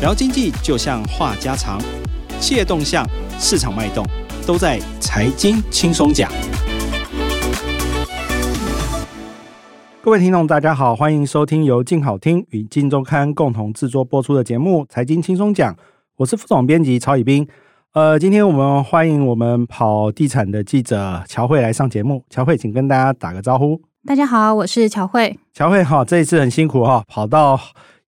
聊经济就像话家常，企业动向、市场脉动，都在财经轻松讲。各位听众，大家好，欢迎收听由静好听与静周刊共同制作播出的节目《财经轻松讲》，我是副总编辑曹以斌。呃，今天我们欢迎我们跑地产的记者乔慧来上节目。乔慧，请跟大家打个招呼。大家好，我是乔慧。乔慧，哈，这一次很辛苦哈，跑到。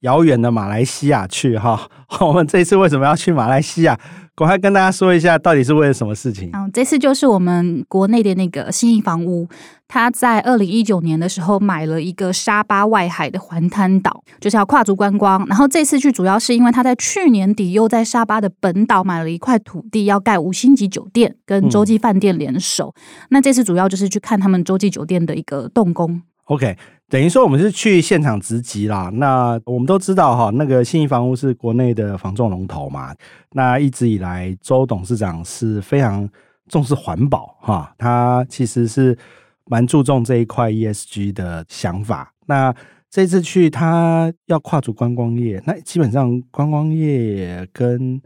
遥远的马来西亚去哈，我们这一次为什么要去马来西亚？赶快跟大家说一下，到底是为了什么事情？嗯，这次就是我们国内的那个信义房屋，他在二零一九年的时候买了一个沙巴外海的环滩岛，就是要跨足观光。然后这次去主要是因为他在去年底又在沙巴的本岛买了一块土地，要盖五星级酒店，跟洲际饭店联手。嗯。那这次主要就是去看他们洲际酒店的一个动工。OK。等于说我们是去现场直击啦。那我们都知道哈，那个信义房屋是国内的房仲龙头嘛。那一直以来，周董事长是非常重视环保哈，他其实是蛮注重这一块 ESG 的想法。那这次去他要跨足观光业，那基本上观光业跟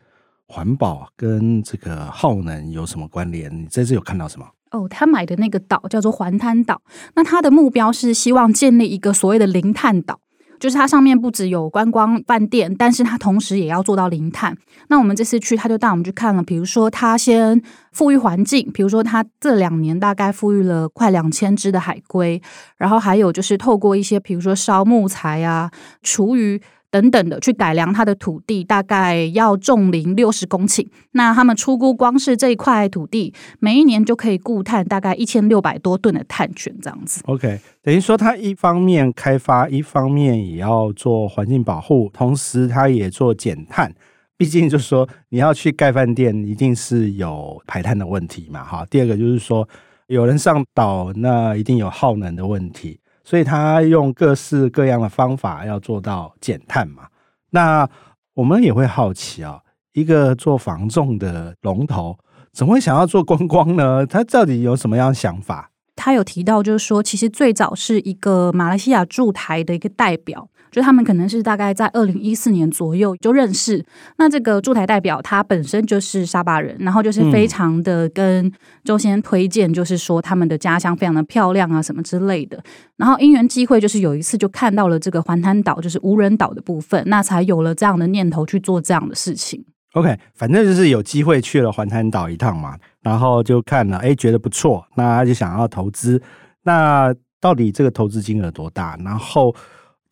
环保跟这个耗能有什么关联？你这次有看到什么？哦，他买的那个岛叫做环滩岛，那他的目标是希望建立一个所谓的零碳岛，就是它上面不只有观光饭店，但是它同时也要做到零碳。那我们这次去，他就带我们去看了，比如说他先复育环境，比如说他这两年大概复育了快两千只的海龟，然后还有就是透过一些比如说烧木材啊、厨余。等等的去改良它的土地，大概要种林六十公顷。那他们出估，光是这一块土地，每一年就可以固碳大概一千六百多吨的碳权，这样子。OK，等于说它一方面开发，一方面也要做环境保护，同时它也做减碳。毕竟就是说，你要去盖饭店，一定是有排碳的问题嘛，哈。第二个就是说，有人上岛，那一定有耗能的问题。所以他用各式各样的方法要做到减碳嘛。那我们也会好奇啊，一个做防重的龙头，怎么会想要做观光呢？他到底有什么样想法？他有提到，就是说，其实最早是一个马来西亚驻台的一个代表。就他们可能是大概在二零一四年左右就认识。那这个驻台代表他本身就是沙巴人，然后就是非常的跟周先生推荐，就是说他们的家乡非常的漂亮啊，什么之类的。然后因缘机会，就是有一次就看到了这个环滩岛，就是无人岛的部分，那才有了这样的念头去做这样的事情。OK，反正就是有机会去了环滩岛一趟嘛，然后就看了，哎，觉得不错，那他就想要投资。那到底这个投资金额多大？然后。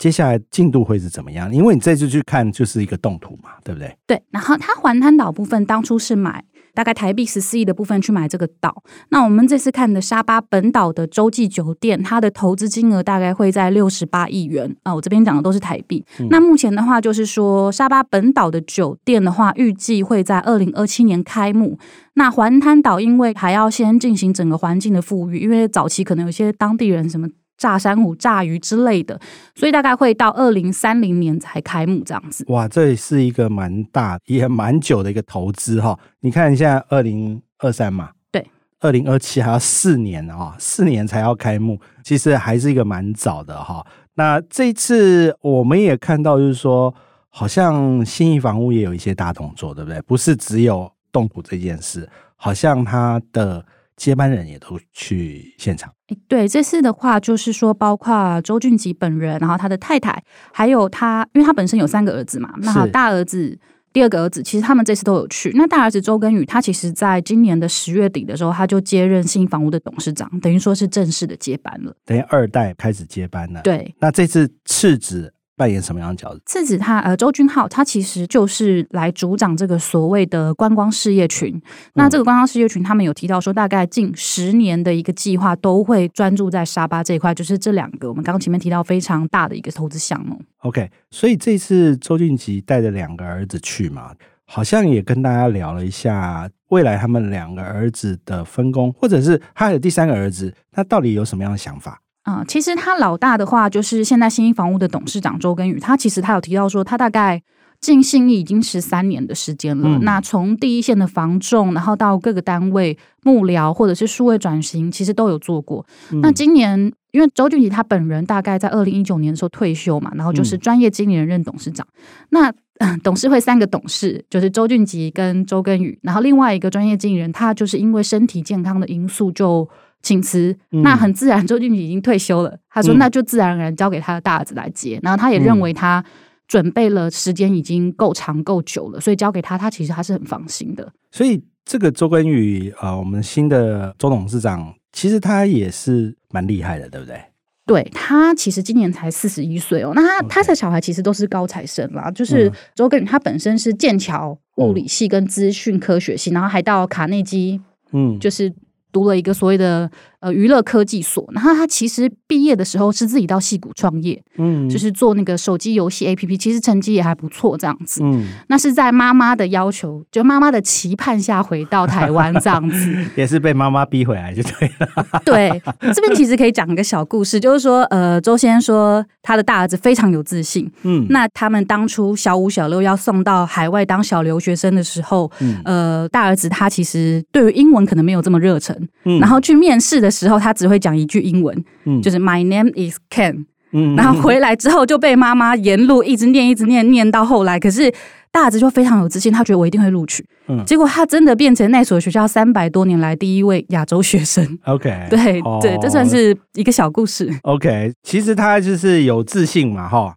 接下来进度会是怎么样？因为你这次去看就是一个动图嘛，对不对？对。然后它环滩岛部分当初是买大概台币十四亿的部分去买这个岛。那我们这次看的沙巴本岛的洲际酒店，它的投资金额大概会在六十八亿元啊。我这边讲的都是台币。嗯。那目前的话，就是说沙巴本岛的酒店的话，预计会在二零二七年开幕。那环滩岛因为还要先进行整个环境的富裕，因为早期可能有些当地人什么。炸珊瑚、炸鱼之类的，所以大概会到二零三零年才开幕这样子。哇，这是一个蛮大也蛮久的一个投资哈。你看现在二零二三嘛，对，二零二七还要四年啊，四年才要开幕，其实还是一个蛮早的哈。那这一次我们也看到，就是说，好像信义房屋也有一些大动作，对不对？不是只有动土这件事，好像它的。接班人也都去现场。对，这次的话就是说，包括周俊吉本人，然后他的太太，还有他，因为他本身有三个儿子嘛，那大儿子、第二个儿子，其实他们这次都有去。那大儿子周根宇，他其实在今年的十月底的时候，他就接任新房屋的董事长，等于说是正式的接班了，等于二代开始接班了。对，那这次次子。扮演什么样的角色？次子他呃，周君浩，他其实就是来主掌这个所谓的观光事业群。那这个观光事业群，他们有提到说，大概近十年的一个计划都会专注在沙巴这一块，就是这两个我们刚刚前面提到非常大的一个投资项目。OK，所以这次周俊吉带着两个儿子去嘛，好像也跟大家聊了一下未来他们两个儿子的分工，或者是他的第三个儿子，他到底有什么样的想法？啊、嗯，其实他老大的话就是现在新一房屋的董事长周根宇，他其实他有提到说，他大概进信义已经十三年的时间了。嗯、那从第一线的房仲，然后到各个单位幕僚或者是数位转型，其实都有做过。嗯、那今年因为周俊吉他本人大概在二零一九年的时候退休嘛，然后就是专业经理人任董事长。嗯、那嗯，董事会三个董事就是周俊吉跟周根宇，然后另外一个专业经理人，他就是因为身体健康的因素就请辞。嗯、那很自然，周俊宇已经退休了，他说那就自然而然交给他的大儿子来接。嗯、然后他也认为他准备了时间已经够长够久了，所以交给他，他其实他是很放心的。所以这个周根宇啊，我们新的周董事长，其实他也是蛮厉害的，对不对？对，他其实今年才四十一岁哦，那他他的小孩其实都是高材生啦，就是周根宇他本身是剑桥物理系跟资讯科学系，嗯、然后还到卡内基，嗯，就是。读了一个所谓的呃娱乐科技所，然后他其实毕业的时候是自己到戏谷创业，嗯，就是做那个手机游戏 APP，其实成绩也还不错，这样子，嗯，那是在妈妈的要求，就妈妈的期盼下回到台湾这样子，也是被妈妈逼回来就对了。对，这边其实可以讲一个小故事，就是说，呃，周先生说他的大儿子非常有自信，嗯，那他们当初小五小六要送到海外当小留学生的时候，嗯，呃，大儿子他其实对于英文可能没有这么热忱。嗯、然后去面试的时候，他只会讲一句英文，嗯、就是 My name is Ken。嗯，然后回来之后就被妈妈沿路一直念，一直念，念到后来，可是大儿子就非常有自信，他觉得我一定会录取。嗯，结果他真的变成那所学校三百多年来第一位亚洲学生。OK，对、哦、对，这算是一个小故事。OK，其实他就是有自信嘛，哈。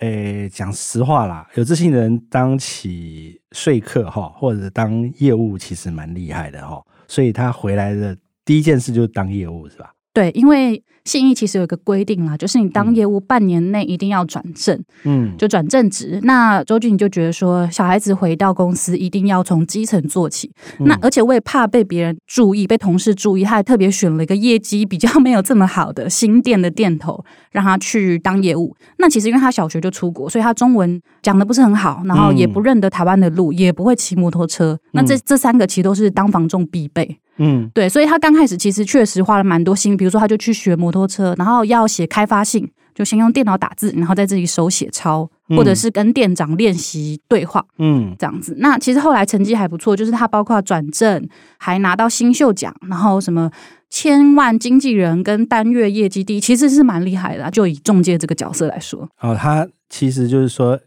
诶，讲实话啦，有自信的人当起说客哈，或者当业务，其实蛮厉害的哈。所以他回来的第一件事就是当业务，是吧？对，因为信义其实有一个规定啦，就是你当业务半年内一定要转正，嗯，就转正职。那周俊就觉得说，小孩子回到公司一定要从基层做起。嗯、那而且我也怕被别人注意，被同事注意，他还特别选了一个业绩比较没有这么好的新店的店头，让他去当业务。那其实因为他小学就出国，所以他中文讲的不是很好，然后也不认得台湾的路，也不会骑摩托车。那这这三个其实都是当房仲必备。嗯，对，所以他刚开始其实确实花了蛮多心，比如说他就去学摩托车，然后要写开发信，就先用电脑打字，然后在自己手写抄，或者是跟店长练习对话，嗯，这样子。那其实后来成绩还不错，就是他包括转正，还拿到新秀奖，然后什么千万经纪人跟单月业绩第一，其实是蛮厉害的啊。就以中介这个角色来说，哦，他其实就是说，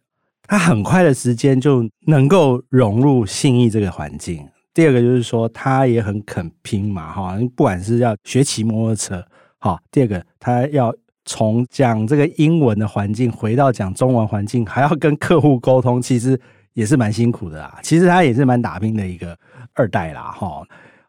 他很快的时间就能够融入信义这个环境。第二个就是说，他也很肯拼嘛，哈，不管是要学骑摩托车，哈。第二个，他要从讲这个英文的环境回到讲中文环境，还要跟客户沟通，其实也是蛮辛苦的啦。其实他也是蛮打拼的一个二代啦，哈。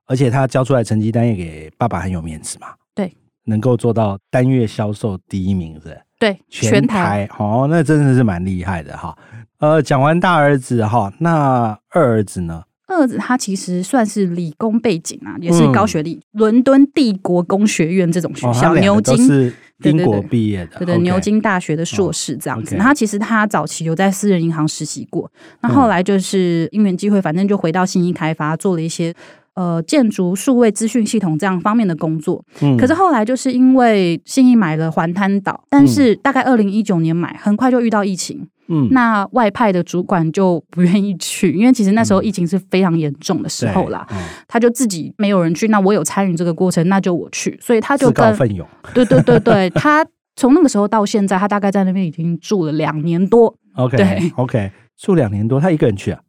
而且他交出来成绩单也给爸爸很有面子嘛，对，能够做到单月销售第一名是，对，全台，哦，那真的是蛮厉害的哈。呃，讲完大儿子哈，那二儿子呢？二儿子他其实算是理工背景啊，也是高学历，伦敦帝国工学院这种学校，牛津是英国毕业的，对对，牛津大学的硕士这样子。他其实他早期有在私人银行实习过，那后来就是因缘机会，反正就回到信义开发做了一些呃建筑数位资讯系统这样方面的工作。可是后来就是因为信义买了环滩岛，但是大概二零一九年买，很快就遇到疫情。嗯，那外派的主管就不愿意去，因为其实那时候疫情是非常严重的时候啦。嗯、他就自己没有人去，那我有参与这个过程，那就我去，所以他就跟奋勇。对对对对，他从那个时候到现在，他大概在那边已经住了两年多。OK，对，OK，住两年多，他一个人去啊？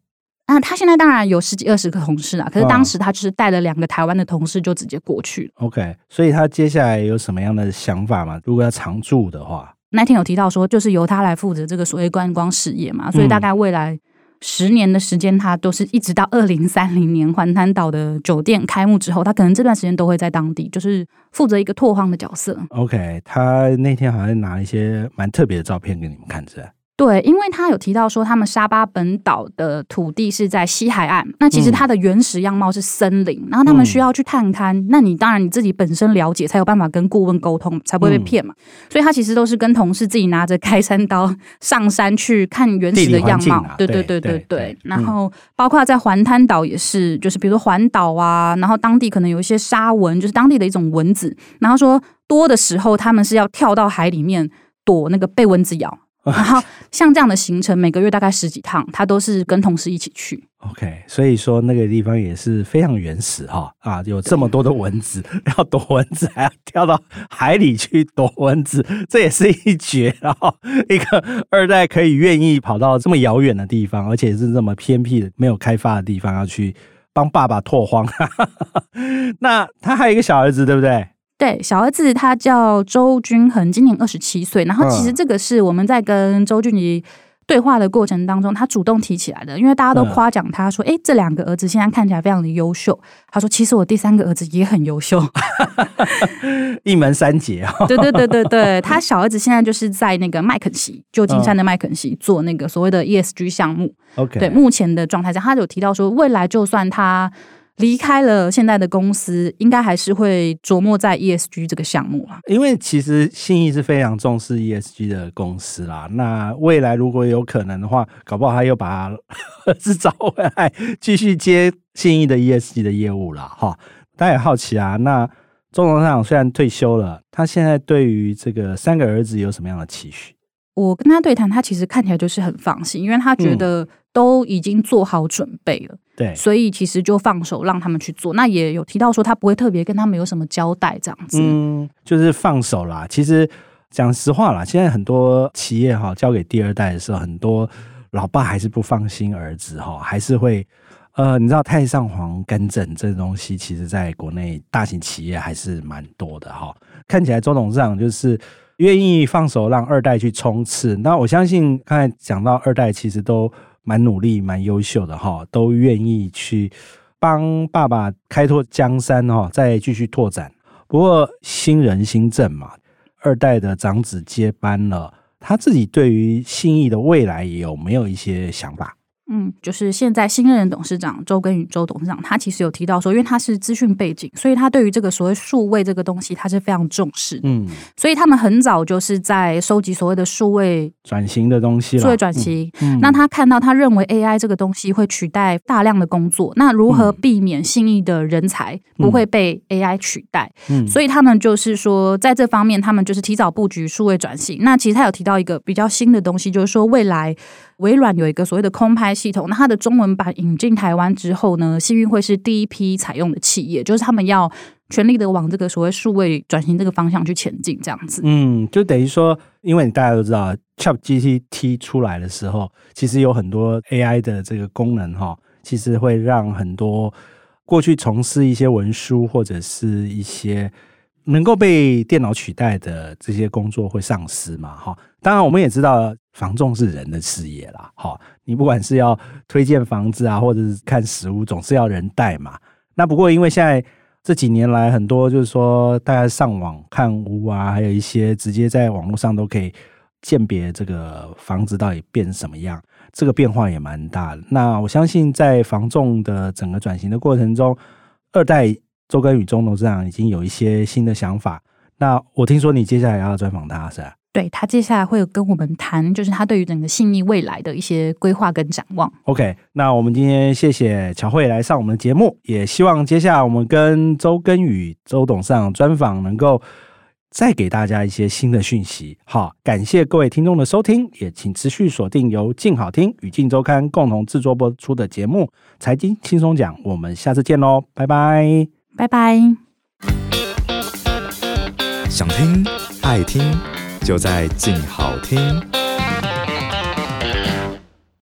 啊，他现在当然有十几二十个同事啊，可是当时他就是带了两个台湾的同事就直接过去了。OK，所以他接下来有什么样的想法吗？如果要常住的话？那天有提到说，就是由他来负责这个所谓观光事业嘛，所以大概未来十年的时间，他都是一直到二零三零年环滩岛的酒店开幕之后，他可能这段时间都会在当地，就是负责一个拓荒的角色。OK，他那天好像拿一些蛮特别的照片给你们看，是吧？对，因为他有提到说，他们沙巴本岛的土地是在西海岸，那其实它的原始样貌是森林，嗯、然后他们需要去探勘。嗯、那你当然你自己本身了解，才有办法跟顾问沟通，才不会被骗嘛。嗯、所以他其实都是跟同事自己拿着开山刀 上山去看原始的样貌。啊、对对对对对。对对对，然后包括在环滩岛也是，就是比如说环岛啊，然后当地可能有一些沙蚊，就是当地的一种蚊子。然后说多的时候，他们是要跳到海里面躲那个被蚊子咬。然后像这样的行程，每个月大概十几趟，他都是跟同事一起去。OK，所以说那个地方也是非常原始哈啊，有这么多的蚊子，要躲蚊子还要跳到海里去躲蚊子，这也是一绝。然 后一个二代可以愿意跑到这么遥远的地方，而且是这么偏僻的、没有开发的地方，要去帮爸爸拓荒。那他还有一个小儿子，对不对？对，小儿子他叫周均恒，今年二十七岁。然后其实这个是我们在跟周俊怡对话的过程当中，他主动提起来的，因为大家都夸奖他说：“哎、嗯，这两个儿子现在看起来非常的优秀。”他说：“其实我第三个儿子也很优秀，一门三杰啊。”对对对对对，他小儿子现在就是在那个麦肯锡，旧金山的麦肯锡做那个所谓的 ESG 项目。OK，对，目前的状态下，他有提到说，未来就算他。离开了现在的公司，应该还是会琢磨在 ESG 这个项目啊。因为其实信义是非常重视 ESG 的公司啦。那未来如果有可能的话，搞不好他又把 儿子找回来，继续接信义的 ESG 的业务了哈。大家也好奇啊，那周董事长虽然退休了，他现在对于这个三个儿子有什么样的期许？我跟他对谈，他其实看起来就是很放心，因为他觉得都已经做好准备了。对，所以其实就放手让他们去做。那也有提到说，他不会特别跟他们有什么交代，这样子。嗯，就是放手啦。其实讲实话啦，现在很多企业哈交给第二代的时候，很多老爸还是不放心儿子哈，还是会呃，你知道太上皇干政这东西，其实在国内大型企业还是蛮多的哈。看起来周董事长就是。愿意放手让二代去冲刺，那我相信刚才讲到二代其实都蛮努力、蛮优秀的哈，都愿意去帮爸爸开拓江山哈，再继续拓展。不过新人新政嘛，二代的长子接班了，他自己对于信义的未来有没有一些想法？嗯，就是现在新任董事长周根宇周董事长，他其实有提到说，因为他是资讯背景，所以他对于这个所谓数位这个东西，他是非常重视。嗯，所以他们很早就是在收集所谓的数位转型的东西，数位转型。嗯，那他看到，他认为 AI 这个东西会取代大量的工作，那如何避免信义的人才不会被 AI 取代？嗯，所以他们就是说，在这方面，他们就是提早布局数位转型。那其实他有提到一个比较新的东西，就是说未来。微软有一个所谓的空拍系统，那它的中文版引进台湾之后呢，信义会是第一批采用的企业，就是他们要全力的往这个所谓数位转型这个方向去前进，这样子。嗯，就等于说，因为大家都知道，ChatGPT 出来的时候，其实有很多 AI 的这个功能哈，其实会让很多过去从事一些文书或者是一些。能够被电脑取代的这些工作会丧失嘛？哈，当然我们也知道房仲是人的事业啦。哈，你不管是要推荐房子啊，或者是看实物，总是要人带嘛。那不过因为现在这几年来，很多就是说大家上网看屋啊，还有一些直接在网络上都可以鉴别这个房子到底变什么样，这个变化也蛮大的。那我相信在房仲的整个转型的过程中，二代。周根宇周董事长已经有一些新的想法。那我听说你接下来要专访他，是吧？对，他接下来会跟我们谈，就是他对于整个信义未来的一些规划跟展望。OK，那我们今天谢谢乔慧来上我们的节目，也希望接下来我们跟周根宇周董事长专访能够再给大家一些新的讯息。好，感谢各位听众的收听，也请持续锁定由静好听与静周刊共同制作播出的节目《财经轻松讲》，我们下次见喽，拜拜。拜拜。想听爱听，就在静好听。